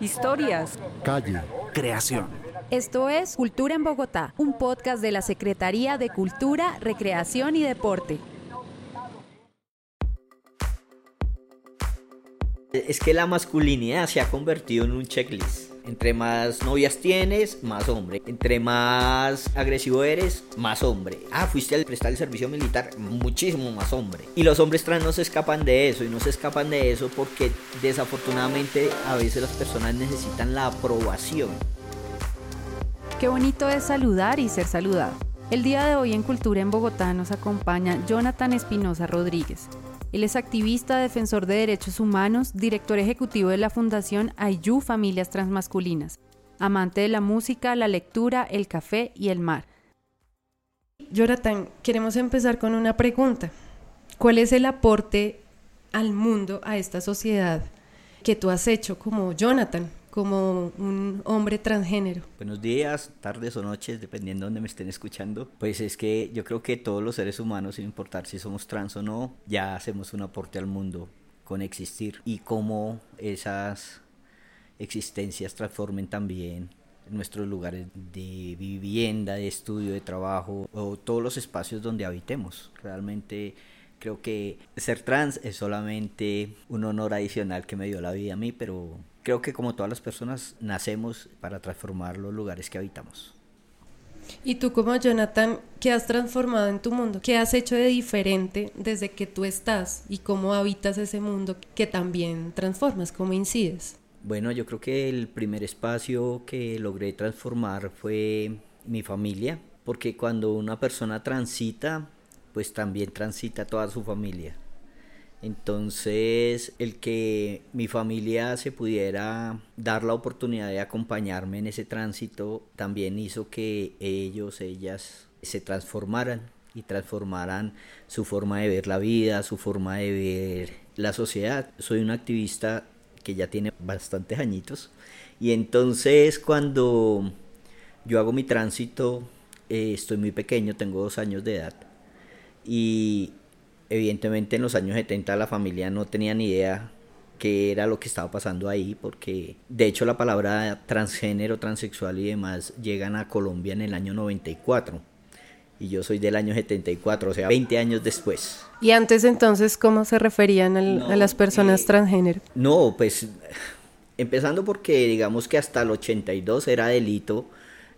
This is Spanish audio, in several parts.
Historias. Calle. Creación. Esto es Cultura en Bogotá, un podcast de la Secretaría de Cultura, Recreación y Deporte. Es que la masculinidad se ha convertido en un checklist. Entre más novias tienes, más hombre. Entre más agresivo eres, más hombre. Ah, fuiste a prestar el servicio militar, muchísimo más hombre. Y los hombres trans no se escapan de eso. Y no se escapan de eso porque desafortunadamente a veces las personas necesitan la aprobación. Qué bonito es saludar y ser saludado. El día de hoy en Cultura en Bogotá nos acompaña Jonathan Espinosa Rodríguez. Él es activista, defensor de derechos humanos, director ejecutivo de la Fundación Ayu Familias Transmasculinas, amante de la música, la lectura, el café y el mar. Jonathan, queremos empezar con una pregunta. ¿Cuál es el aporte al mundo, a esta sociedad, que tú has hecho como Jonathan? Como un hombre transgénero. Buenos días, tardes o noches, dependiendo de donde me estén escuchando. Pues es que yo creo que todos los seres humanos, sin importar si somos trans o no, ya hacemos un aporte al mundo con existir y cómo esas existencias transformen también nuestros lugares de vivienda, de estudio, de trabajo o todos los espacios donde habitemos. Realmente creo que ser trans es solamente un honor adicional que me dio la vida a mí, pero creo que como todas las personas nacemos para transformar los lugares que habitamos. Y tú como Jonathan, ¿qué has transformado en tu mundo? ¿Qué has hecho de diferente desde que tú estás y cómo habitas ese mundo que también transformas? ¿Cómo incides? Bueno, yo creo que el primer espacio que logré transformar fue mi familia, porque cuando una persona transita, pues también transita toda su familia. Entonces, el que mi familia se pudiera dar la oportunidad de acompañarme en ese tránsito también hizo que ellos, ellas se transformaran y transformaran su forma de ver la vida, su forma de ver la sociedad. Soy un activista que ya tiene bastantes añitos y entonces cuando yo hago mi tránsito, eh, estoy muy pequeño, tengo dos años de edad y evidentemente en los años 70 la familia no tenía ni idea qué era lo que estaba pasando ahí, porque de hecho la palabra transgénero, transexual y demás llegan a Colombia en el año 94 y yo soy del año 74, o sea, 20 años después. ¿Y antes entonces cómo se referían a las personas eh, transgénero? No, pues empezando porque digamos que hasta el 82 era delito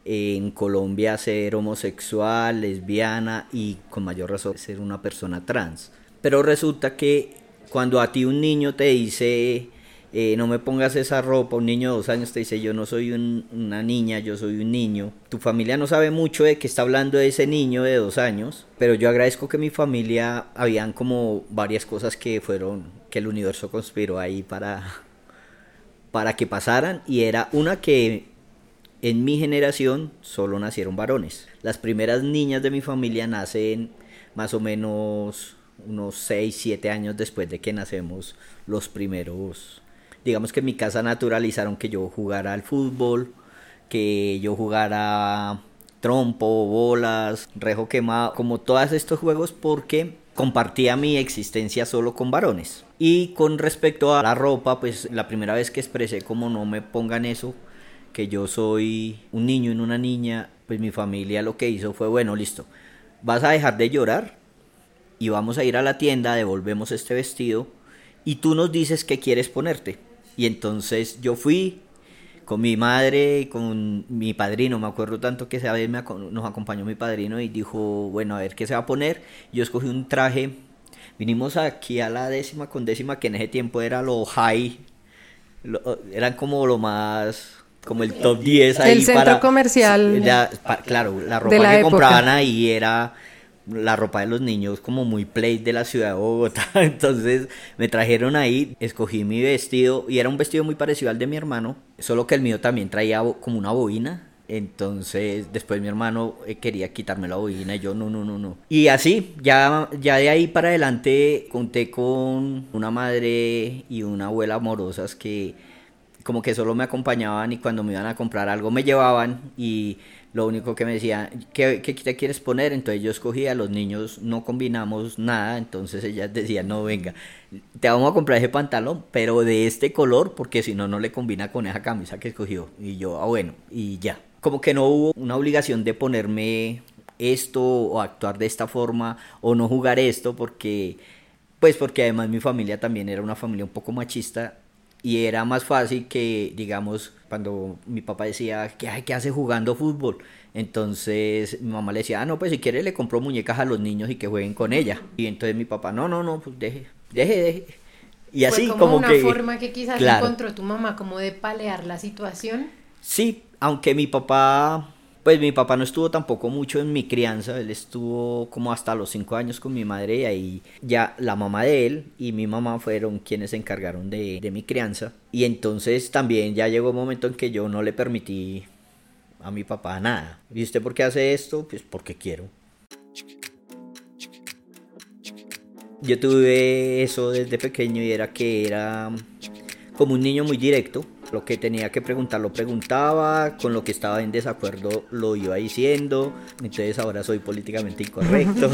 en Colombia ser homosexual, lesbiana y con mayor razón ser una persona trans. Pero resulta que cuando a ti un niño te dice eh, no me pongas esa ropa, un niño de dos años te dice yo no soy una niña, yo soy un niño, tu familia no sabe mucho de qué está hablando de ese niño de dos años, pero yo agradezco que mi familia habían como varias cosas que fueron, que el universo conspiró ahí para, para que pasaran y era una que en mi generación solo nacieron varones. Las primeras niñas de mi familia nacen más o menos unos 6, 7 años después de que nacemos los primeros. Digamos que en mi casa naturalizaron que yo jugara al fútbol, que yo jugara trompo, bolas, rejo quemado, como todos estos juegos porque compartía mi existencia solo con varones. Y con respecto a la ropa, pues la primera vez que expresé como no me pongan eso, que yo soy un niño y una niña, pues mi familia lo que hizo fue, bueno, listo, vas a dejar de llorar y vamos a ir a la tienda, devolvemos este vestido y tú nos dices qué quieres ponerte. Y entonces yo fui con mi madre, con mi padrino, me acuerdo tanto que esa vez nos acompañó mi padrino y dijo, bueno, a ver qué se va a poner. Yo escogí un traje, vinimos aquí a la décima con décima, que en ese tiempo era lo high, eran como lo más como el top 10 ahí el centro comercial claro la ropa que compraban ahí era la ropa de los niños como muy play de la ciudad de Bogotá. Entonces me trajeron ahí escogí mi vestido y era un vestido muy parecido al de mi hermano solo que el mío también traía como una bobina. Entonces después mi hermano eh, quería quitarme la bobina y yo no, no, no, no. Y así, ya, ya de ahí para adelante conté con una madre y una abuela amorosas que como que solo me acompañaban y cuando me iban a comprar algo me llevaban y lo único que me decía, ¿qué, ¿qué, te quieres poner? Entonces yo escogía, los niños no combinamos nada, entonces ellas decían, no, venga, te vamos a comprar ese pantalón, pero de este color, porque si no, no le combina con esa camisa que escogió. Y yo, ah, bueno, y ya. Como que no hubo una obligación de ponerme esto o actuar de esta forma o no jugar esto, porque, pues porque además mi familia también era una familia un poco machista y era más fácil que, digamos, cuando mi papá decía, ¿qué, hay, que hace jugando fútbol? Entonces mi mamá le decía, ah, no, pues si quiere le compro muñecas a los niños y que jueguen con ella. Y entonces mi papá, no, no, no, pues deje, deje, deje. Y así como, como una forma que quizás encontró tu mamá como de palear la situación. Sí, aunque mi papá pues mi papá no estuvo tampoco mucho en mi crianza, él estuvo como hasta los cinco años con mi madre y ahí ya la mamá de él y mi mamá fueron quienes se encargaron de, de mi crianza. Y entonces también ya llegó un momento en que yo no le permití a mi papá nada. ¿Y usted por qué hace esto? Pues porque quiero. Yo tuve eso desde pequeño y era que era como un niño muy directo lo que tenía que preguntar lo preguntaba, con lo que estaba en desacuerdo lo iba diciendo, entonces ahora soy políticamente incorrecto.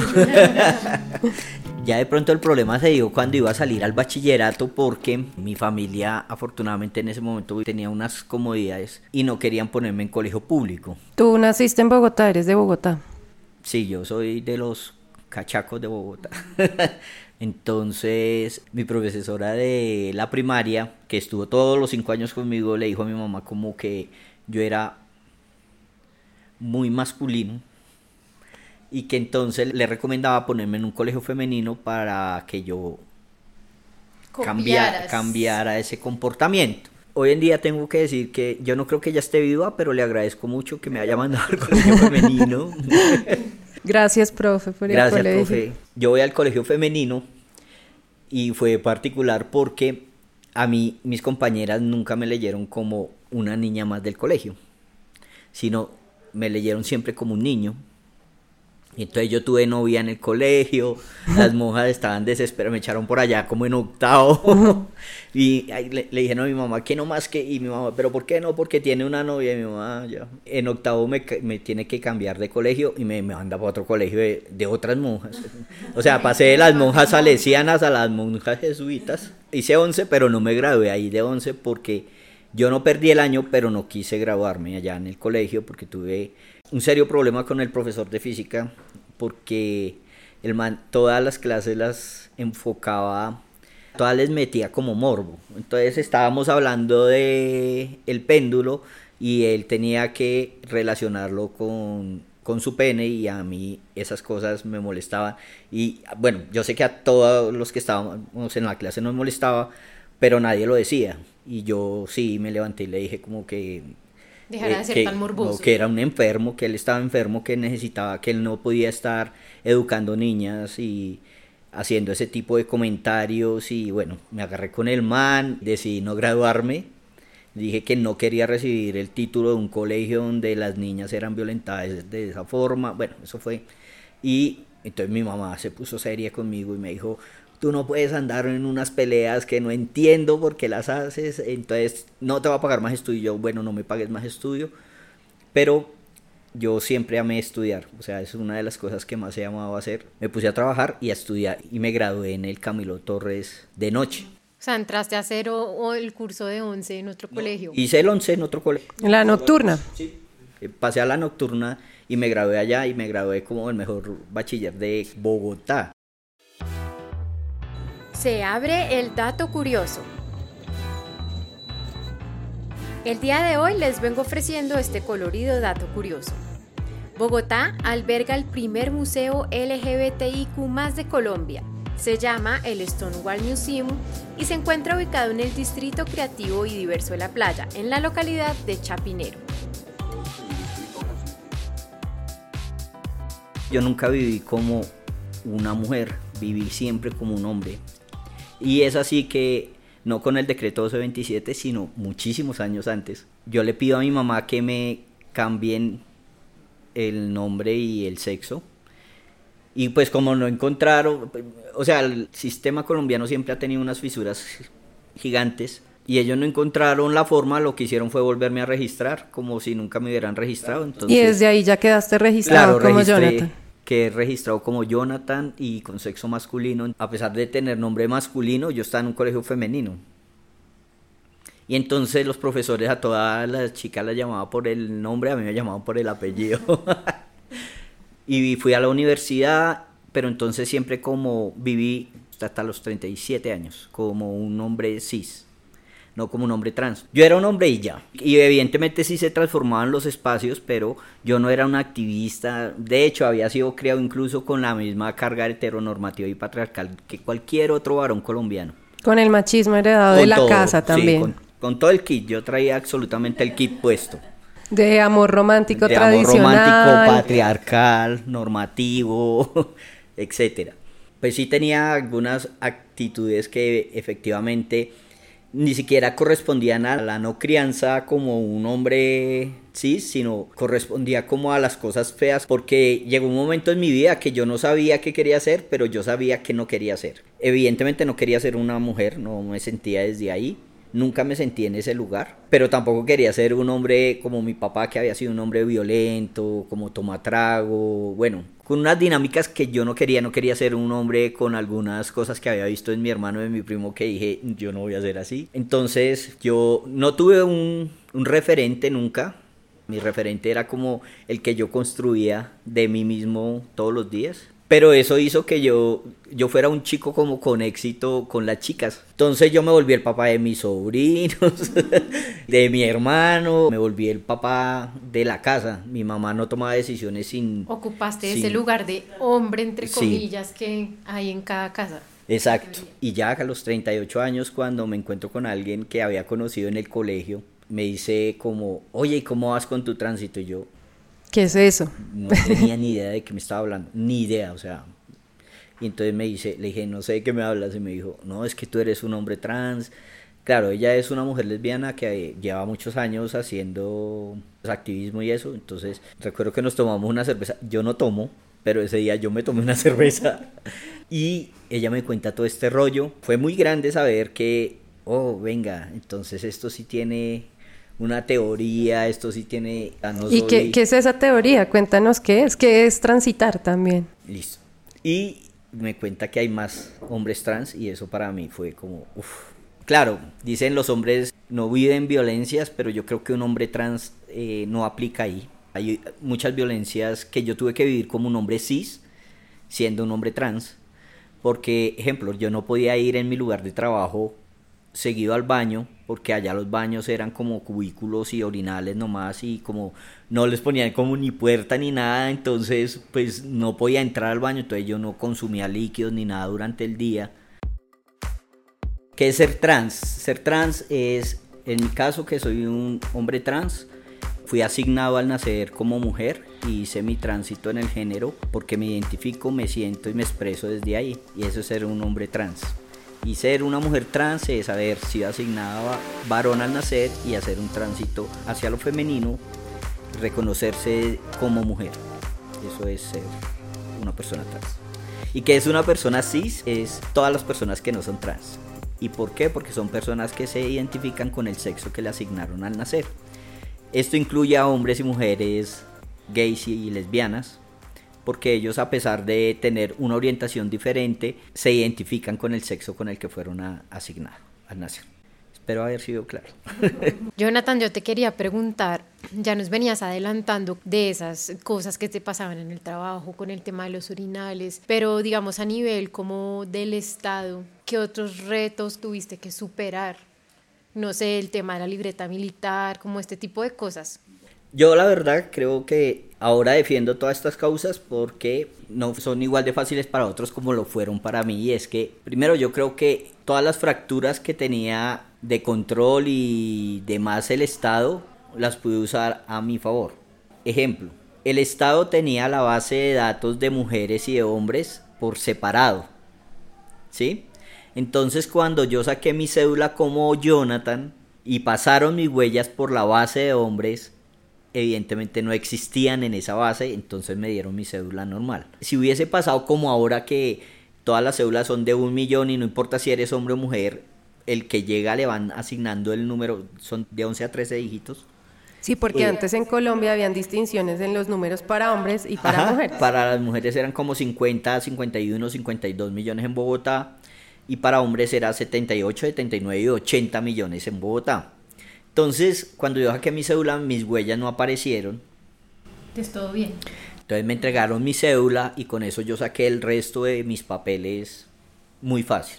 ya de pronto el problema se dio cuando iba a salir al bachillerato porque mi familia afortunadamente en ese momento tenía unas comodidades y no querían ponerme en colegio público. ¿Tú naciste en Bogotá? ¿Eres de Bogotá? Sí, yo soy de los cachacos de Bogotá. Entonces, mi profesora de la primaria, que estuvo todos los cinco años conmigo, le dijo a mi mamá como que yo era muy masculino y que entonces le recomendaba ponerme en un colegio femenino para que yo cambiara, cambiara ese comportamiento. Hoy en día tengo que decir que yo no creo que ella esté viva, pero le agradezco mucho que me haya mandado al colegio femenino. Gracias, profe, por Gracias, profe. Yo voy al colegio femenino y fue particular porque a mí mis compañeras nunca me leyeron como una niña más del colegio, sino me leyeron siempre como un niño. Entonces yo tuve novia en el colegio, las monjas estaban desesperadas, me echaron por allá como en octavo. y le, le, dijeron a mi mamá que no más que, y mi mamá, pero ¿por qué no? Porque tiene una novia. Y mi mamá, ya. En octavo me, me tiene que cambiar de colegio y me, me manda para otro colegio de, de, otras monjas. O sea, pasé de las monjas salesianas a las monjas jesuitas. Hice 11, pero no me gradué ahí de 11 porque yo no perdí el año, pero no quise graduarme allá en el colegio porque tuve un serio problema con el profesor de física porque el man todas las clases las enfocaba, todas les metía como morbo. Entonces estábamos hablando de el péndulo y él tenía que relacionarlo con, con su pene y a mí esas cosas me molestaban. Y bueno, yo sé que a todos los que estábamos en la clase nos molestaba, pero nadie lo decía. Y yo sí me levanté y le dije como que Dejar de eh, ser que, tan morboso. que era un enfermo, que él estaba enfermo, que necesitaba, que él no podía estar educando niñas y haciendo ese tipo de comentarios y bueno, me agarré con el man, decidí no graduarme, dije que no quería recibir el título de un colegio donde las niñas eran violentadas de esa forma, bueno, eso fue, y entonces mi mamá se puso seria conmigo y me dijo, tú no puedes andar en unas peleas que no entiendo por qué las haces, entonces no te va a pagar más estudio. Yo, bueno, no me pagues más estudio, pero yo siempre amé estudiar, o sea, es una de las cosas que más he amado hacer. Me puse a trabajar y a estudiar y me gradué en el Camilo Torres de noche. O sea, entraste a hacer o, el curso de 11 en otro colegio. Hice el 11 en otro colegio. ¿En la nocturna? Sí. Eh, pasé a la nocturna y me gradué allá y me gradué como el mejor bachiller de Bogotá. Se abre el dato curioso. El día de hoy les vengo ofreciendo este colorido dato curioso. Bogotá alberga el primer museo LGBTIQ de Colombia. Se llama el Stonewall Museum y se encuentra ubicado en el Distrito Creativo y Diverso de la Playa, en la localidad de Chapinero. Yo nunca viví como una mujer, viví siempre como un hombre. Y es así que, no con el decreto 1227, sino muchísimos años antes, yo le pido a mi mamá que me cambien el nombre y el sexo. Y pues como no encontraron, o sea, el sistema colombiano siempre ha tenido unas fisuras gigantes. y ellos no encontraron la forma, lo que hicieron fue volverme a registrar, como si nunca me hubieran registrado. Entonces, y desde ahí ya quedaste registrado como Jonathan. Que registrado como Jonathan y con sexo masculino. A pesar de tener nombre masculino, yo estaba en un colegio femenino. Y entonces los profesores a todas las chicas las llamaban por el nombre, a mí me llamaban por el apellido. y fui a la universidad, pero entonces siempre como viví hasta los 37 años, como un hombre cis no como un hombre trans. Yo era un hombre y ya. Y evidentemente sí se transformaban los espacios, pero yo no era un activista. De hecho, había sido criado incluso con la misma carga heteronormativa y patriarcal que cualquier otro varón colombiano. Con el machismo heredado de la casa también. con, todo el kit. Yo traía absolutamente el kit puesto. De amor romántico de tradicional. Amor romántico, patriarcal, normativo, etcétera. Pues sí tenía algunas actitudes que efectivamente ni siquiera correspondían a la no crianza como un hombre sí, sino correspondía como a las cosas feas, porque llegó un momento en mi vida que yo no sabía qué quería hacer, pero yo sabía que no quería ser. Evidentemente no quería ser una mujer, no me sentía desde ahí. Nunca me sentí en ese lugar, pero tampoco quería ser un hombre como mi papá, que había sido un hombre violento, como tomatrago, bueno, con unas dinámicas que yo no quería, no quería ser un hombre con algunas cosas que había visto en mi hermano y en mi primo que dije, yo no voy a ser así. Entonces yo no tuve un, un referente nunca, mi referente era como el que yo construía de mí mismo todos los días. Pero eso hizo que yo, yo fuera un chico como con éxito con las chicas. Entonces yo me volví el papá de mis sobrinos, de mi hermano, me volví el papá de la casa. Mi mamá no tomaba decisiones sin... Ocupaste ese lugar de hombre, entre comillas, que hay en cada casa. Exacto. Y ya a los 38 años, cuando me encuentro con alguien que había conocido en el colegio, me dice como, oye, ¿y cómo vas con tu tránsito? Y yo, ¿Qué es eso? No tenía ni idea de qué me estaba hablando, ni idea, o sea. Y entonces me dice, le dije, no sé de qué me hablas, y me dijo, no, es que tú eres un hombre trans. Claro, ella es una mujer lesbiana que lleva muchos años haciendo activismo y eso, entonces recuerdo que nos tomamos una cerveza, yo no tomo, pero ese día yo me tomé una cerveza y ella me cuenta todo este rollo. Fue muy grande saber que, oh, venga, entonces esto sí tiene una teoría, esto sí tiene... ¿Y qué, qué, es esa teoría? Cuéntanos qué es, qué es transitar también. Listo. Y me cuenta que hay más hombres trans y eso para mí fue como, uff. Claro, dicen los hombres no viven violencias, pero yo creo que un hombre trans eh, no aplica ahí. Hay muchas violencias que yo tuve que vivir como un hombre cis, siendo un hombre trans, porque, ejemplo, yo no podía ir en mi lugar de trabajo seguido al baño, porque allá los baños eran como cubículos y orinales nomás y como no les ponían como ni puerta ni nada, entonces pues no podía entrar al baño, entonces yo no consumía líquidos ni nada durante el día. ¿Qué es ser trans? Ser trans es, en mi caso que soy un hombre trans, fui asignado al nacer como mujer y hice mi tránsito en el género porque me identifico, me siento y me expreso desde ahí y eso es ser un hombre trans. Y ser una mujer trans es haber sido asignada varón al nacer y hacer un tránsito hacia lo femenino, reconocerse como mujer. Eso es ser una persona trans. Y que es una persona cis es todas las personas que no son trans. ¿Y por qué? Porque son personas que se identifican con el sexo que le asignaron al nacer. Esto incluye a hombres y mujeres gays y lesbianas, porque ellos a pesar de tener una orientación diferente, se identifican con el sexo con el que fueron asignados al nacer. Espero haber sido claro. Jonathan, yo te quería preguntar, ya nos venías adelantando de esas cosas que te pasaban en el trabajo con el tema de los urinales, pero digamos a nivel como del Estado, ¿qué otros retos tuviste que superar? No sé, el tema de la libreta militar, como este tipo de cosas. Yo la verdad creo que ahora defiendo todas estas causas porque no son igual de fáciles para otros como lo fueron para mí. Y es que, primero, yo creo que todas las fracturas que tenía de control y demás el Estado las pude usar a mi favor. Ejemplo, el Estado tenía la base de datos de mujeres y de hombres por separado. ¿Sí? Entonces cuando yo saqué mi cédula como Jonathan y pasaron mis huellas por la base de hombres, evidentemente no existían en esa base, entonces me dieron mi cédula normal. Si hubiese pasado como ahora que todas las cédulas son de un millón y no importa si eres hombre o mujer, el que llega le van asignando el número, son de 11 a 13 dígitos. Sí, porque antes en Colombia habían distinciones en los números para hombres y para mujeres. Para las mujeres eran como 50, 51, 52 millones en Bogotá y para hombres era 78, 79 y 80 millones en Bogotá. Entonces, cuando yo saqué mi cédula, mis huellas no aparecieron. Es todo bien. Entonces me entregaron mi cédula y con eso yo saqué el resto de mis papeles muy fácil.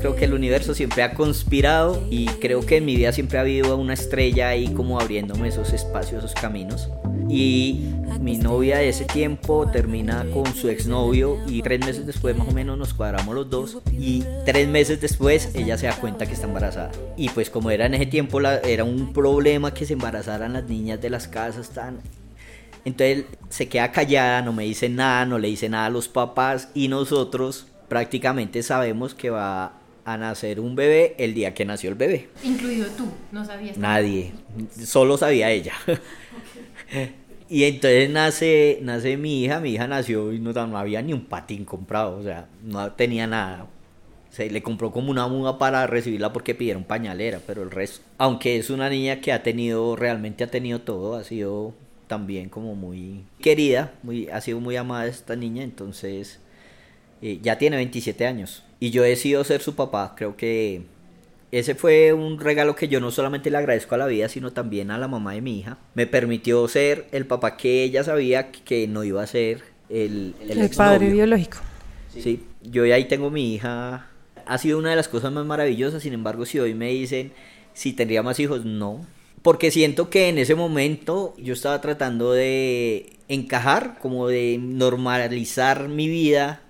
creo que el universo siempre ha conspirado y creo que en mi vida siempre ha habido una estrella ahí como abriéndome esos espacios, esos caminos. Y mi novia de ese tiempo termina con su exnovio y tres meses después más o menos nos cuadramos los dos y tres meses después ella se da cuenta que está embarazada. Y pues como era en ese tiempo la, era un problema que se embarazaran las niñas de las casas tan... Entonces se queda callada, no me dice nada, no le dice nada a los papás y nosotros prácticamente sabemos que va a nacer un bebé el día que nació el bebé. Incluido tú, no sabías. Nadie, solo sabía ella. y entonces nace, nace mi hija, mi hija nació y no, no había ni un patín comprado, o sea, no tenía nada. Se le compró como una muda para recibirla porque pidieron pañalera, pero el resto, aunque es una niña que ha tenido, realmente ha tenido todo, ha sido también como muy querida, muy, ha sido muy amada esta niña, entonces eh, ya tiene 27 años y yo he decidido ser su papá. Creo que ese fue un regalo que yo no solamente le agradezco a la vida, sino también a la mamá de mi hija. Me permitió ser el papá que ella sabía que no iba a ser el, el, padre biológico. Sí, yo ahí tengo mi hija. Ha sido una de las cosas más maravillosas, sin embargo, si hoy me dicen si tendría más hijos, no. Porque siento que en ese momento yo estaba tratando de encajar, como de normalizar mi vida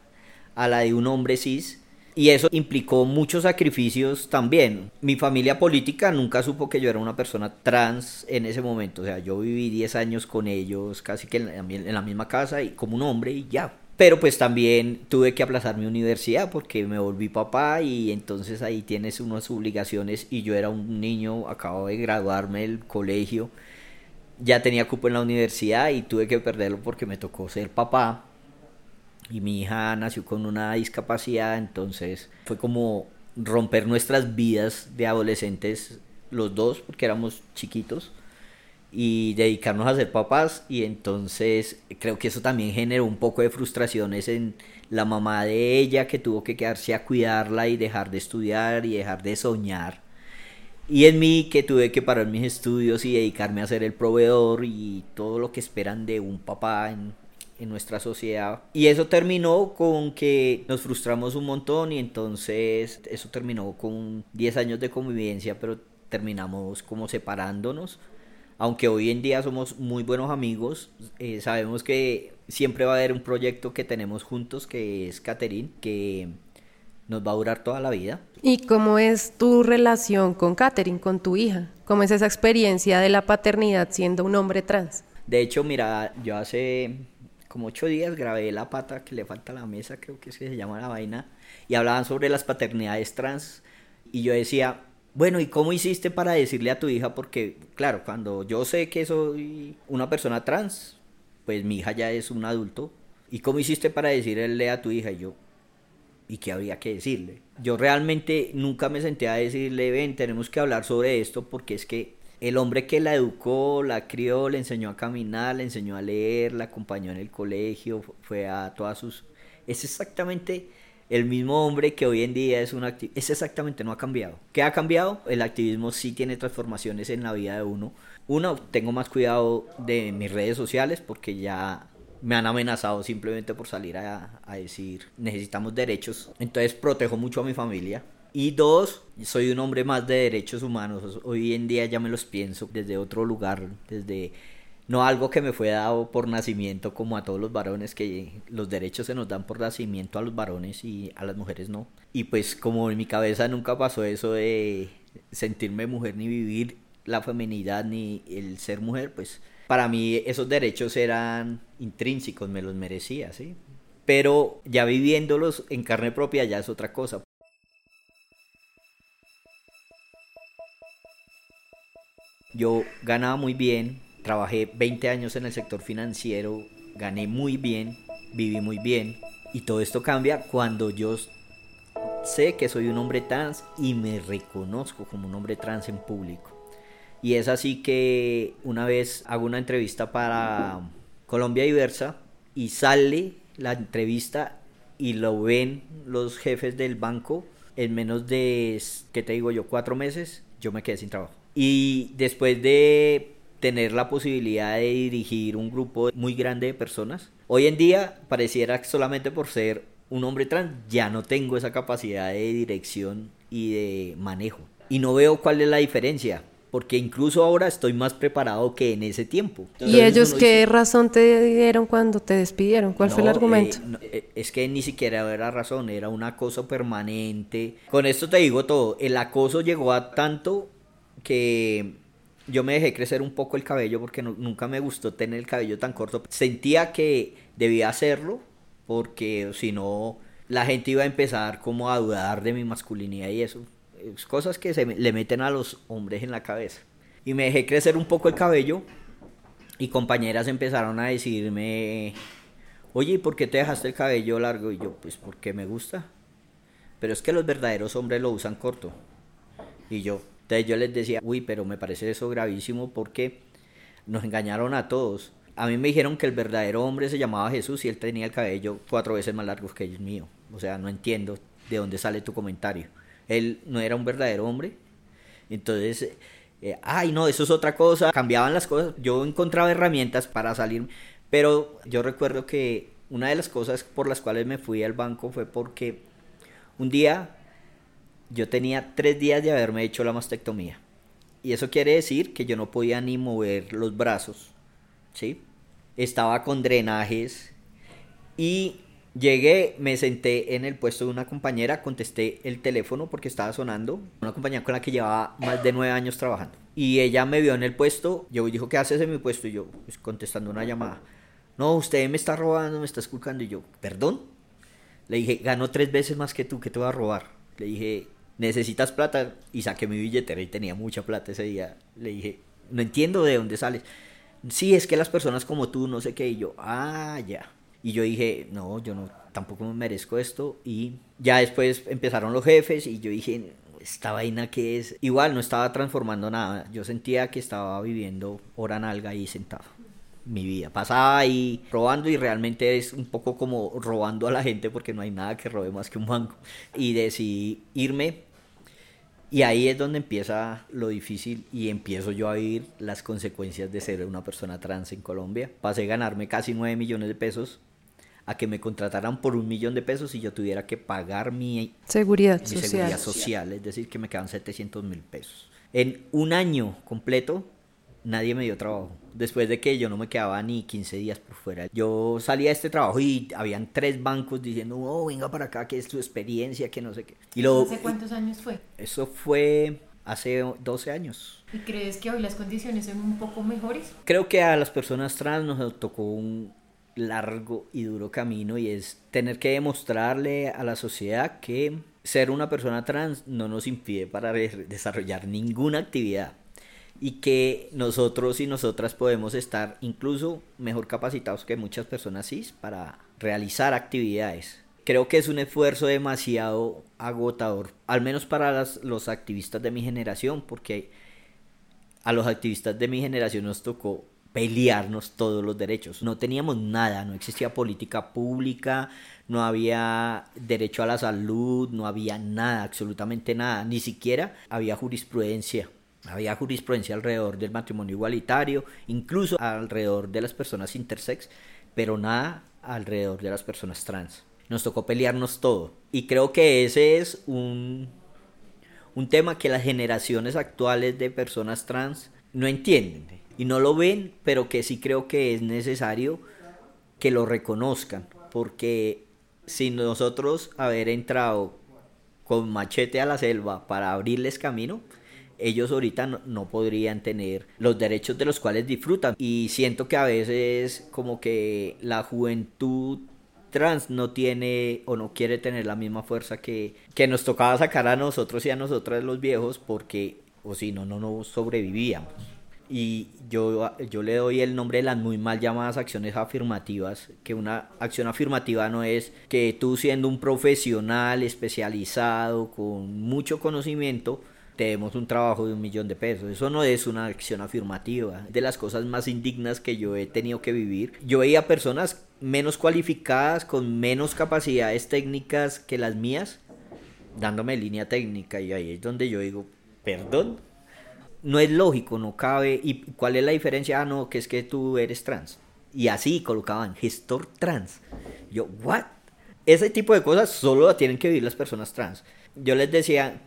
a la de un hombre cis y eso implicó muchos sacrificios también. Mi familia política nunca supo que yo era una persona trans en ese momento. O sea, yo viví 10 años con ellos, casi que en la misma casa y como un hombre y ya. Pero pues también tuve que aplazar mi universidad porque me volví papá y entonces ahí tienes unas obligaciones y yo era un niño, acabo de graduarme del colegio, ya tenía cupo en la universidad y tuve que perderlo porque me tocó ser papá y mi hija nació con una discapacidad, entonces fue como romper nuestras vidas de adolescentes los dos, porque éramos chiquitos, y dedicarnos a ser papás, y entonces creo que eso también generó un poco de frustraciones en la mamá de ella, que tuvo que quedarse a cuidarla y dejar de estudiar y dejar de soñar. Y en mí que tuve que parar mis estudios y dedicarme a ser el proveedor y todo lo que esperan de un papá en nuestra sociedad. Y eso terminó con que nos frustramos un montón y entonces eso terminó con 10 años de convivencia, pero terminamos como separándonos. Aunque hoy en día somos muy buenos amigos, eh, sabemos que siempre va a haber un proyecto que tenemos juntos que es Catherine, que nos va a durar toda la vida. ¿Y cómo es tu relación con Catherine, con tu hija? ¿Cómo es esa experiencia de la paternidad siendo un hombre trans? De hecho, mira, yo hace como ocho días grabé La Pata, que le falta la mesa, creo que es que se llama la vaina, y hablaban sobre las paternidades trans. Y yo decía, bueno, ¿y cómo hiciste para decirle a tu hija? Porque, claro, cuando yo sé que soy una persona trans, pues mi hija ya es un adulto. ¿Y cómo hiciste para decirle a tu hija? Y yo, ¿y qué había que decirle? Yo realmente nunca me senté a decirle, ven, tenemos que hablar sobre esto porque es que el hombre que la educó, la crió, le enseñó a caminar, le enseñó a leer, la acompañó en el colegio, fue a todas sus... Es exactamente el mismo hombre que hoy en día es un activista. Es exactamente, no ha cambiado. ¿Qué ha cambiado? El activismo sí tiene transformaciones en la vida de uno. Uno, tengo más cuidado de mis redes sociales porque ya me han amenazado simplemente por salir a, a decir necesitamos derechos. Entonces protejo mucho a mi familia y dos, soy un hombre más de derechos humanos. Hoy en día ya me los pienso desde otro lugar, desde no algo que me fue dado por nacimiento como a todos los varones, que los derechos se nos dan por nacimiento a los varones y a las mujeres no. Y pues como en mi cabeza nunca pasó eso de sentirme mujer ni vivir la feminidad ni el ser mujer, pues para mí esos derechos eran intrínsecos, me los merecía, ¿sí? Pero ya viviéndolos en carne propia ya es otra cosa. Yo ganaba muy bien, trabajé 20 años en el sector financiero gané muy bien, viví muy bien y todo esto cambia cuando yo sé que soy un hombre trans y me reconozco como un hombre trans en público. Y es así que una vez hago una entrevista para Colombia Diversa y sale la entrevista y lo ven los jefes del banco en menos de, ¿qué te digo yo?, cuatro meses, yo me quedé sin trabajo. Y después de tener la posibilidad de dirigir un grupo muy grande de personas, hoy en día pareciera que solamente por ser un hombre trans ya no tengo esa capacidad de dirección y de manejo. Y no veo cuál es la diferencia porque incluso ahora estoy más preparado que en ese tiempo. ¿Y ellos qué razón te dieron cuando te despidieron? ¿Cuál fue el argumento? Eh, eh, es que ni siquiera era razón, era un acoso permanente. Con esto te digo todo, el acoso llegó a tanto que yo me dejé crecer un poco el cabello porque nunca me gustó tener el cabello tan corto. Sentía que debía hacerlo porque si no la gente iba a empezar como a dudar de mi masculinidad y eso cosas que se le meten a los hombres en la cabeza. Y me dejé crecer un poco el cabello y compañeras empezaron a decirme, oye, ¿y por qué te dejaste el cabello largo? Y yo, pues porque me gusta. Pero es que los verdaderos hombres lo usan corto. Y yo, entonces yo les decía, uy, pero me parece eso gravísimo porque nos engañaron a todos. A mí me dijeron que el verdadero hombre se llamaba Jesús y él tenía el cabello cuatro veces más largo que el mío. O sea, no entiendo de dónde sale tu comentario él no era un verdadero hombre. Entonces, eh, ay, no, eso es otra cosa. Cambiaban las cosas. Yo encontraba herramientas para salir, pero yo recuerdo que una de las cosas por las cuales me fui al banco fue porque un día yo tenía tres días de haberme hecho la mastectomía. Y eso quiere decir que yo no podía ni mover los brazos, ¿sí? Estaba con drenajes y Llegué, me senté en el puesto de una compañera, contesté el teléfono porque estaba sonando, una compañera con la que llevaba más de nueve años trabajando. Y ella me vio en el puesto, yo dijo, ¿qué haces en mi puesto? Y yo, pues, contestando una llamada, no, usted me está robando, me está esculcando. Y yo, ¿perdón? Le dije, gano tres veces más que tú, ¿qué te voy a robar? Le dije, ¿necesitas plata? Y saqué mi billetera y tenía mucha plata ese día. Le dije, no entiendo de dónde sales. Sí, es que las personas como tú, no sé qué. Y yo, ah, ya. Y yo dije, no, yo no, tampoco me merezco esto. Y ya después empezaron los jefes y yo dije, esta vaina que es, igual no estaba transformando nada. Yo sentía que estaba viviendo hora nalga ahí sentado. Mi vida pasaba ahí robando y realmente es un poco como robando a la gente porque no hay nada que robe más que un banco. Y decidí irme y ahí es donde empieza lo difícil y empiezo yo a vivir las consecuencias de ser una persona trans en Colombia. Pasé a ganarme casi 9 millones de pesos a que me contrataran por un millón de pesos y yo tuviera que pagar mi seguridad, mi social. seguridad social, es decir, que me quedan 700 mil pesos. En un año completo nadie me dio trabajo. Después de que yo no me quedaba ni 15 días por fuera. Yo salía de este trabajo y habían tres bancos diciendo, oh, venga para acá, que es tu experiencia, que no sé qué. Y lo, ¿Hace cuántos años fue? Eso fue hace 12 años. ¿Y crees que hoy las condiciones son un poco mejores? Creo que a las personas trans nos tocó un, largo y duro camino y es tener que demostrarle a la sociedad que ser una persona trans no nos impide para desarrollar ninguna actividad y que nosotros y nosotras podemos estar incluso mejor capacitados que muchas personas cis para realizar actividades. Creo que es un esfuerzo demasiado agotador, al menos para los activistas de mi generación, porque a los activistas de mi generación nos tocó pelearnos todos los derechos. No teníamos nada, no existía política pública, no había derecho a la salud, no había nada, absolutamente nada, ni siquiera había jurisprudencia. Había jurisprudencia alrededor del matrimonio igualitario, incluso alrededor de las personas intersex, pero nada alrededor de las personas trans. Nos tocó pelearnos todo. Y creo que ese es un, un tema que las generaciones actuales de personas trans no entienden y no lo ven, pero que sí creo que es necesario que lo reconozcan, porque si nosotros haber entrado con machete a la selva para abrirles camino, ellos ahorita no, podrían tener los derechos de los cuales disfrutan. Y siento que a veces como que la juventud trans no tiene o no quiere tener la misma fuerza que, que nos tocaba sacar a nosotros y a nosotras los viejos porque o si no, no nos sobrevivíamos. y yo, yo le doy el nombre de las muy mal llamadas acciones afirmativas, que una acción afirmativa no es que tú siendo un profesional especializado con mucho conocimiento, te demos un trabajo de un millón de pesos. Eso no es una acción afirmativa. De las cosas más indignas que yo he tenido que vivir. Yo veía personas menos cualificadas, con menos capacidades técnicas que las mías, dándome línea técnica. Y ahí es donde yo digo, perdón, no es lógico, no cabe. ¿Y cuál es la diferencia? Ah, no, que es que tú eres trans. Y así colocaban gestor trans. Yo, ¿what? Ese tipo de cosas solo tienen que vivir las personas trans. Yo les decía,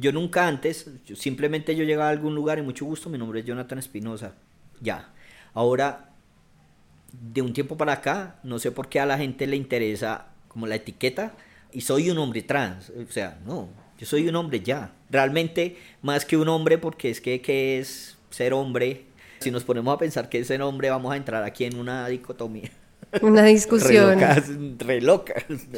yo nunca antes, simplemente yo llegaba a algún lugar y mucho gusto, mi nombre es Jonathan Espinosa. Ya. Ahora, de un tiempo para acá, no sé por qué a la gente le interesa como la etiqueta y soy un hombre trans. O sea, no, yo soy un hombre ya. Realmente, más que un hombre, porque es que, que es ser hombre. Si nos ponemos a pensar que es ser hombre, vamos a entrar aquí en una dicotomía. Una discusión. re loca.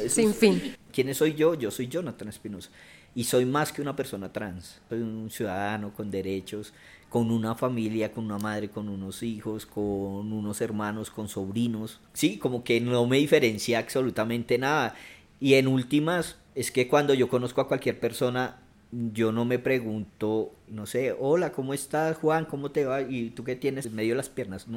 Sin fin. ¿Quién soy yo? Yo soy Jonathan Espinosa. Y soy más que una persona trans. Soy un ciudadano con derechos, con una familia, con una madre, con unos hijos, con unos hermanos, con sobrinos. Sí, como que no me diferencia absolutamente nada. Y en últimas, es que cuando yo conozco a cualquier persona, yo no me pregunto, no sé, hola, ¿cómo estás, Juan? ¿Cómo te va? ¿Y tú qué tienes en medio de las piernas?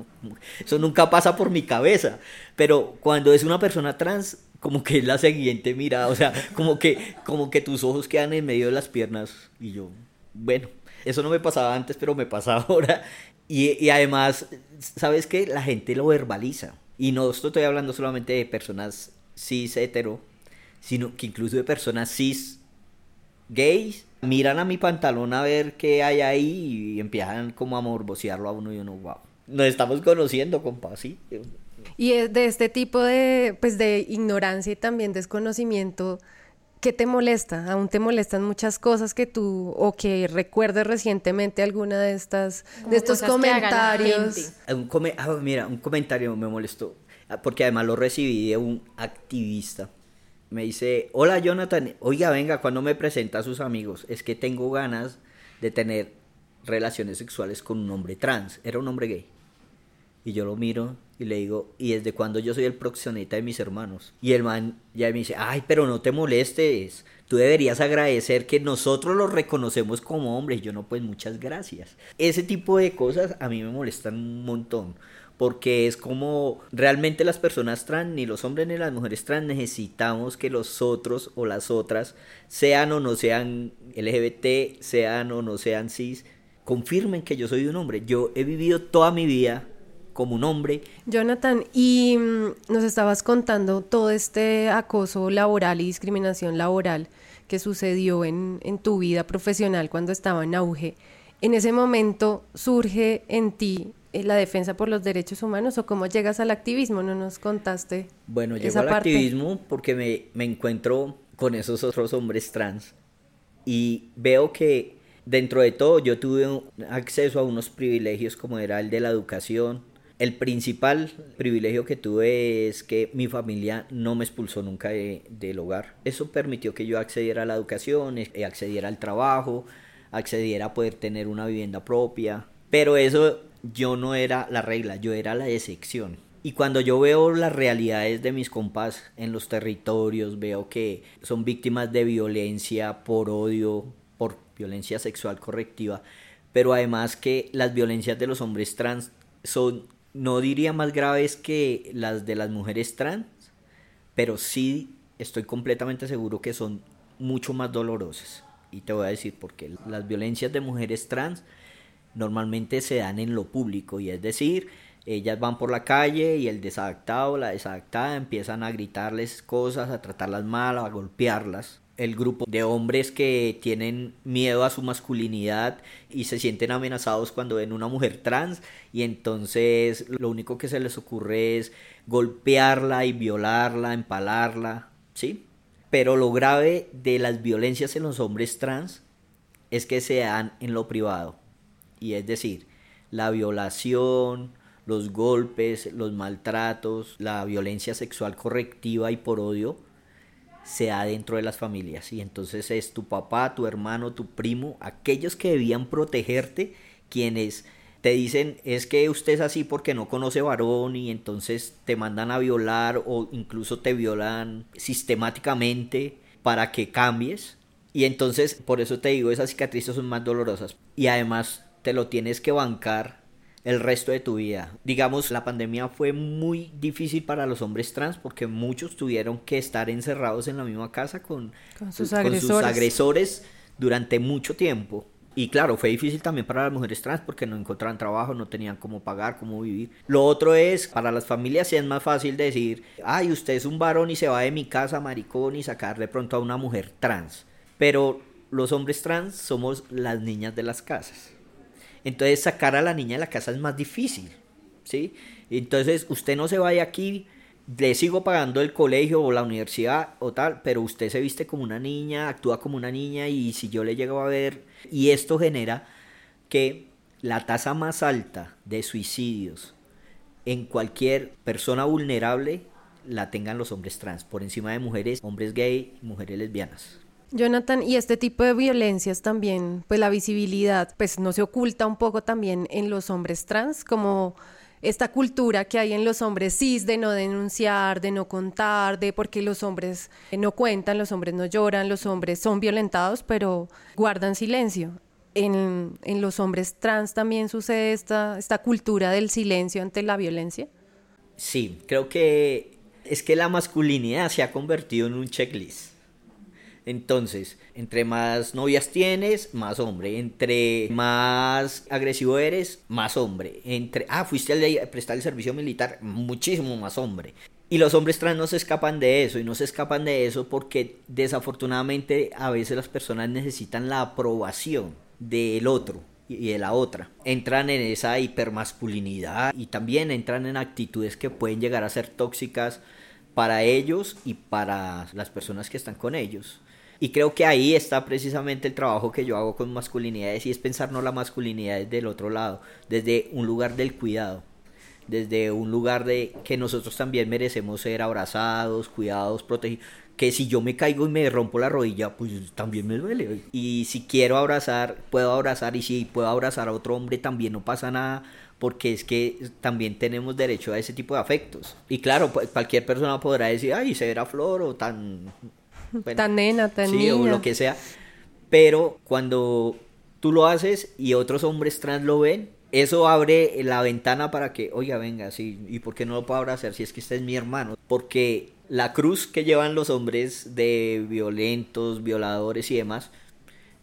eso nunca pasa por mi cabeza. Pero cuando es una persona trans, como que es la siguiente mirada, o sea, como que, como que tus ojos quedan en medio de las piernas. Y yo, bueno, eso no me pasaba antes, pero me pasa ahora. Y, y además, ¿sabes qué? La gente lo verbaliza. Y no estoy hablando solamente de personas cis hetero, sino que incluso de personas cis gays miran a mi pantalón a ver qué hay ahí y empiezan como a morbosearlo a uno y uno, wow. Nos estamos conociendo, compa, sí. Y de este tipo de, pues de ignorancia y también desconocimiento, ¿qué te molesta? ¿Aún te molestan muchas cosas que tú o que recuerdes recientemente alguna de estas de estos comentarios? Un ah, mira, un comentario me molestó ah, porque además lo recibí de un activista me dice, hola Jonathan, oiga, venga, cuando me presenta a sus amigos, es que tengo ganas de tener relaciones sexuales con un hombre trans, era un hombre gay. Y yo lo miro y le digo, ¿y desde cuando yo soy el proxeneta de mis hermanos? Y el man ya me dice, ay, pero no te molestes, tú deberías agradecer que nosotros los reconocemos como hombres. Y yo no, pues muchas gracias. Ese tipo de cosas a mí me molestan un montón porque es como realmente las personas trans, ni los hombres ni las mujeres trans necesitamos que los otros o las otras, sean o no sean LGBT, sean o no sean cis, confirmen que yo soy un hombre. Yo he vivido toda mi vida como un hombre. Jonathan, y mm, nos estabas contando todo este acoso laboral y discriminación laboral que sucedió en, en tu vida profesional cuando estaba en auge. En ese momento surge en ti eh, la defensa por los derechos humanos o cómo llegas al activismo? ¿No nos contaste? Bueno, llego al activismo porque me, me encuentro con esos otros hombres trans y veo que dentro de todo yo tuve acceso a unos privilegios como era el de la educación. El principal privilegio que tuve es que mi familia no me expulsó nunca del hogar. Eso permitió que yo accediera a la educación, eh, accediera al trabajo, accediera a poder tener una vivienda propia. Pero eso yo no era la regla, yo era la excepción. Y cuando yo veo las realidades de mis compas en los territorios, veo que son víctimas de violencia por odio, por violencia sexual correctiva, pero además que las violencias de los hombres trans son, no diría más graves que las de las mujeres trans, pero sí estoy completamente seguro que son mucho más dolorosas. Y te voy a decir por qué. Las violencias de mujeres trans normalmente se dan en lo público y es decir, ellas van por la calle y el desadaptado, la desadaptada empiezan a gritarles cosas, a tratarlas mal, a golpearlas. El grupo de hombres que tienen miedo a su masculinidad y se sienten amenazados cuando ven una mujer trans y entonces lo único que se les ocurre es golpearla y violarla, empalarla, ¿sí? Pero lo grave de las violencias en los hombres trans es que se dan en lo privado y es decir, la violación, los golpes, los maltratos, la violencia sexual correctiva y por odio se da dentro de las familias. Y entonces es tu papá, tu hermano, tu primo, aquellos que debían protegerte, quienes te dicen es que usted es así porque no conoce varón y entonces te mandan a violar o incluso te violan sistemáticamente para que cambies. Y entonces, por eso te digo, esas cicatrices son más dolorosas. Y además te lo tienes que bancar el resto de tu vida. Digamos, la pandemia fue muy difícil para los hombres trans porque muchos tuvieron que estar encerrados en la misma casa con, sus, agresores durante mucho tiempo. Y claro, fue difícil también para las mujeres trans porque no encontraban trabajo, no tenían cómo pagar, cómo vivir. Lo otro es, para las familias sí es más fácil decir, ay, usted es un varón y se va de mi casa, maricón, y sacar de pronto a una mujer trans. Pero los hombres trans somos las niñas de las casas. Entonces sacar a la niña de la casa es más difícil, ¿sí? Entonces usted no se vaya aquí le sigo pagando el colegio o la universidad o tal, pero usted se viste como una niña, actúa como una niña y si yo le llego a ver, y esto genera que la tasa más alta de suicidios en cualquier persona vulnerable la tengan los hombres trans, por encima de mujeres, hombres gay, mujeres lesbianas. Jonathan, y este tipo de violencias también, pues la visibilidad, pues no se oculta un poco también en los hombres trans, como esta cultura que hay en los hombres cis de no denunciar, de no contar, de porque los hombres no cuentan, los hombres no lloran, los hombres son violentados, pero guardan silencio. En, en los hombres trans también sucede esta, esta cultura del silencio ante la violencia. Sí, creo que es que la masculinidad se ha convertido en un checklist. Entonces, entre más novias tienes, más hombre. Entre más agresivo eres, más hombre. Entre, ah, fuiste a prestar el servicio militar, muchísimo más hombre. Y los hombres trans no se escapan de eso, y no se escapan de eso porque desafortunadamente a veces las personas necesitan la aprobación del otro y de la otra. Entran en esa hipermasculinidad y también entran en actitudes que pueden llegar a ser tóxicas para ellos y para las personas que están con ellos. Y creo que ahí está precisamente el trabajo que yo hago con masculinidades y es pensar no la masculinidad desde el otro lado, desde un lugar del cuidado, desde un lugar de que nosotros también merecemos ser abrazados, cuidados, protegidos. Que si yo me caigo y me rompo la rodilla, pues también me duele. Y si quiero abrazar, puedo abrazar. Y si puedo abrazar a otro hombre, también no pasa nada porque es que también tenemos derecho a ese tipo de afectos. Y claro, cualquier persona podrá decir, ay, se verá flor o tan tan nena, tan sí, o lo que sea. Pero cuando tú lo haces y otros hombres trans lo ven, eso abre la ventana para que, oiga, venga, sí, ¿y por qué no lo puedo abrazar si es que este es mi hermano? Porque la cruz que llevan los hombres de violentos, violadores y demás,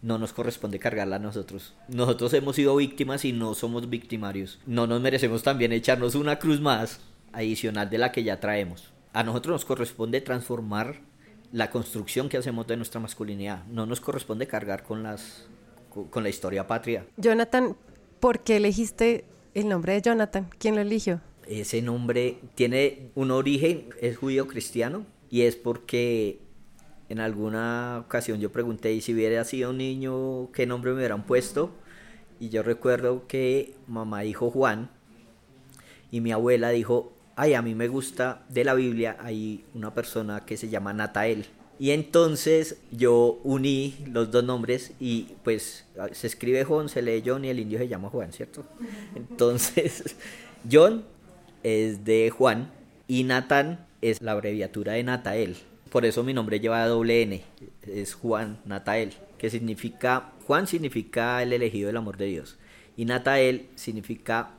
no nos corresponde cargarla a nosotros. Nosotros hemos sido víctimas y no somos victimarios. No nos merecemos también echarnos una cruz más adicional de la que ya traemos. A nosotros nos corresponde transformar la construcción que hacemos de nuestra masculinidad. No nos corresponde cargar con, las, con la historia patria. Jonathan, ¿por qué elegiste el nombre de Jonathan? ¿Quién lo eligió? Ese nombre tiene un origen, es judío cristiano, y es porque en alguna ocasión yo pregunté, ¿y si hubiera sido un niño, qué nombre me hubieran puesto? Y yo recuerdo que mamá dijo Juan, y mi abuela dijo ay, a mí me gusta de la Biblia, hay una persona que se llama Natael. Y entonces yo uní los dos nombres y pues se escribe Juan, se lee John y el indio se llama Juan, ¿cierto? Entonces John es de Juan y Natán es la abreviatura de Natael. Por eso mi nombre lleva doble N, es Juan Natael, que significa, Juan significa el elegido del amor de Dios y Natael significa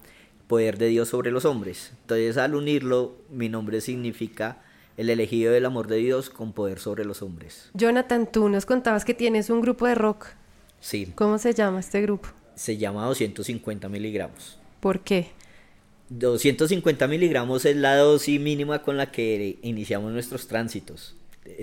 poder de Dios sobre los hombres. Entonces al unirlo, mi nombre significa el elegido del amor de Dios con poder sobre los hombres. Jonathan, tú nos contabas que tienes un grupo de rock. Sí. ¿Cómo se llama este grupo? Se llama 250 miligramos. ¿Por qué? 250 miligramos es la dosis mínima con la que iniciamos nuestros tránsitos.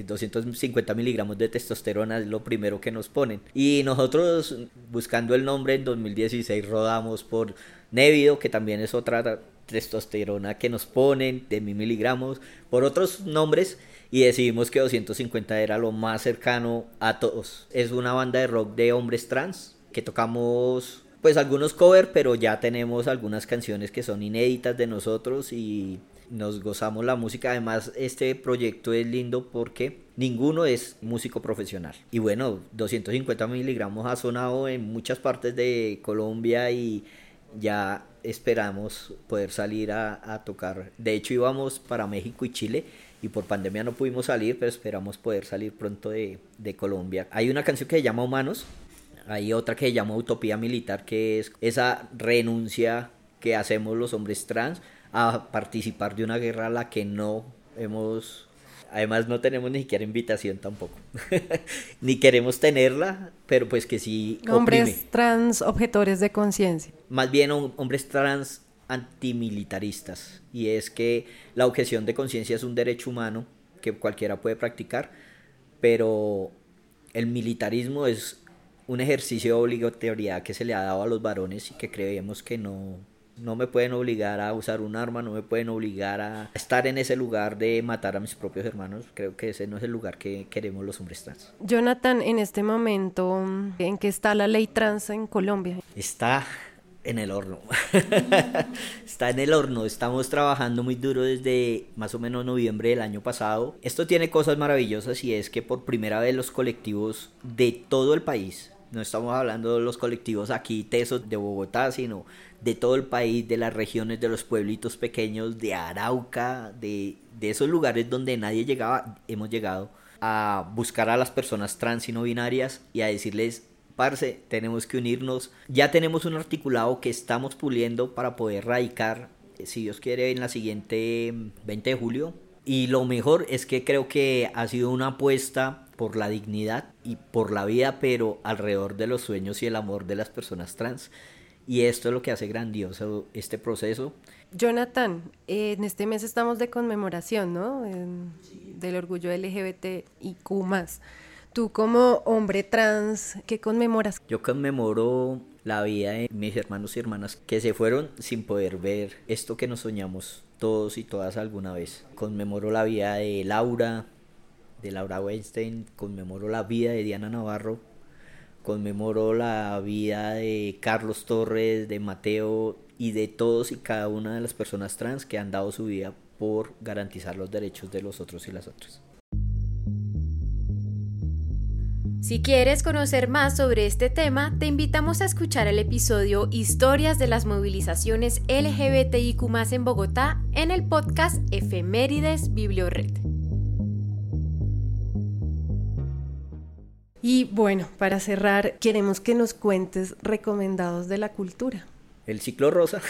250 miligramos de testosterona es lo primero que nos ponen. Y nosotros, buscando el nombre, en 2016 rodamos por Nevido, que también es otra testosterona que nos ponen de mil miligramos, por otros nombres, y decidimos que 250 era lo más cercano a todos. Es una banda de rock de hombres trans que tocamos pues algunos covers, pero ya tenemos algunas canciones que son inéditas de nosotros y nos gozamos la música. Además, este proyecto es lindo porque ninguno es músico profesional. Y bueno, 250 miligramos ha sonado en muchas partes de Colombia y ya esperamos poder salir a, tocar. De hecho íbamos para México y Chile y por pandemia no pudimos salir, pero esperamos poder salir pronto de, de Colombia. Hay una canción que se llama Humanos, hay otra que se llama Utopía Militar, que es esa renuncia que hacemos los hombres trans a participar de una guerra a la que no hemos Además no tenemos ni siquiera invitación tampoco. ni queremos tenerla, pero pues que sí. Hombres trans objetores de conciencia. Más bien hombres trans antimilitaristas. Y es que la objeción de conciencia es un derecho humano que cualquiera puede practicar, pero el militarismo es un ejercicio de obligatoriedad que se le ha dado a los varones y que creemos que no, no me pueden obligar a usar un arma, no me pueden obligar a estar en ese lugar de matar a mis propios hermanos. Creo que ese no es el lugar que queremos los hombres trans. Jonathan, en este momento, ¿en qué está la ley trans en Colombia? Está en el horno. está en el horno. Estamos trabajando muy duro desde más o menos noviembre del año pasado. Esto tiene cosas maravillosas y es que por primera vez los colectivos de todo el país, no estamos hablando de los colectivos aquí tesos de Bogotá, sino de todo el país, de las regiones, de los pueblitos pequeños, de Arauca, de, de esos lugares donde nadie llegaba, hemos llegado a buscar a las personas trans y no binarias y a decirles, parce, tenemos que unirnos. Ya tenemos un articulado que estamos puliendo para poder radicar, eh, si Dios quiere, en la siguiente 20 de julio. Y lo mejor es que creo que ha sido una apuesta por la dignidad y por la vida, pero alrededor de los sueños y el amor de las personas trans. Y esto es lo que hace grandioso este proceso. Jonathan, eh, en este mes estamos de conmemoración, ¿no? del orgullo LGBT y más. Tú como hombre trans, ¿qué conmemoras? Yo conmemoro la vida de mis hermanos y hermanas que se fueron sin poder ver esto que nos soñamos todos y todas alguna vez. Conmemoro la vida de Laura, de Laura Weinstein, conmemoro la vida de Diana Navarro, conmemoro la vida de Carlos Torres, de Mateo y de todos y cada una de las personas trans que han dado su vida por garantizar los derechos de los otros y las otras. Si quieres conocer más sobre este tema, te invitamos a escuchar el episodio Historias de las movilizaciones LGBTIQ en Bogotá en el podcast Efemérides Bibliored. Y bueno, para cerrar, queremos que nos cuentes recomendados de la cultura. El ciclo rosa.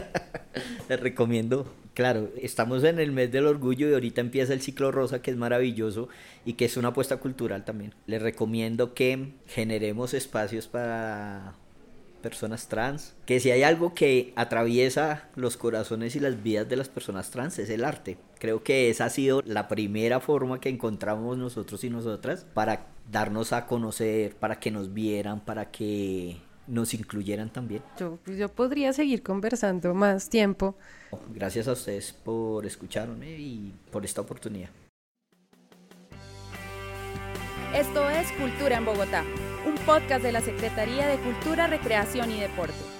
Les recomiendo. Claro, estamos en el mes del orgullo y ahorita empieza el ciclo rosa que es maravilloso y que es una apuesta cultural también. Les recomiendo que generemos espacios para personas trans, que si hay algo que atraviesa los corazones y las vidas de las personas trans es el arte. Creo que esa ha sido la primera forma que encontramos nosotros y nosotras para darnos a conocer, para que nos vieran, para que nos incluyeran también. Yo, yo podría seguir conversando más tiempo. Gracias a ustedes por escucharme y por esta oportunidad. Esto es Cultura en Bogotá, un podcast de la Secretaría de Cultura, Recreación y Deporte.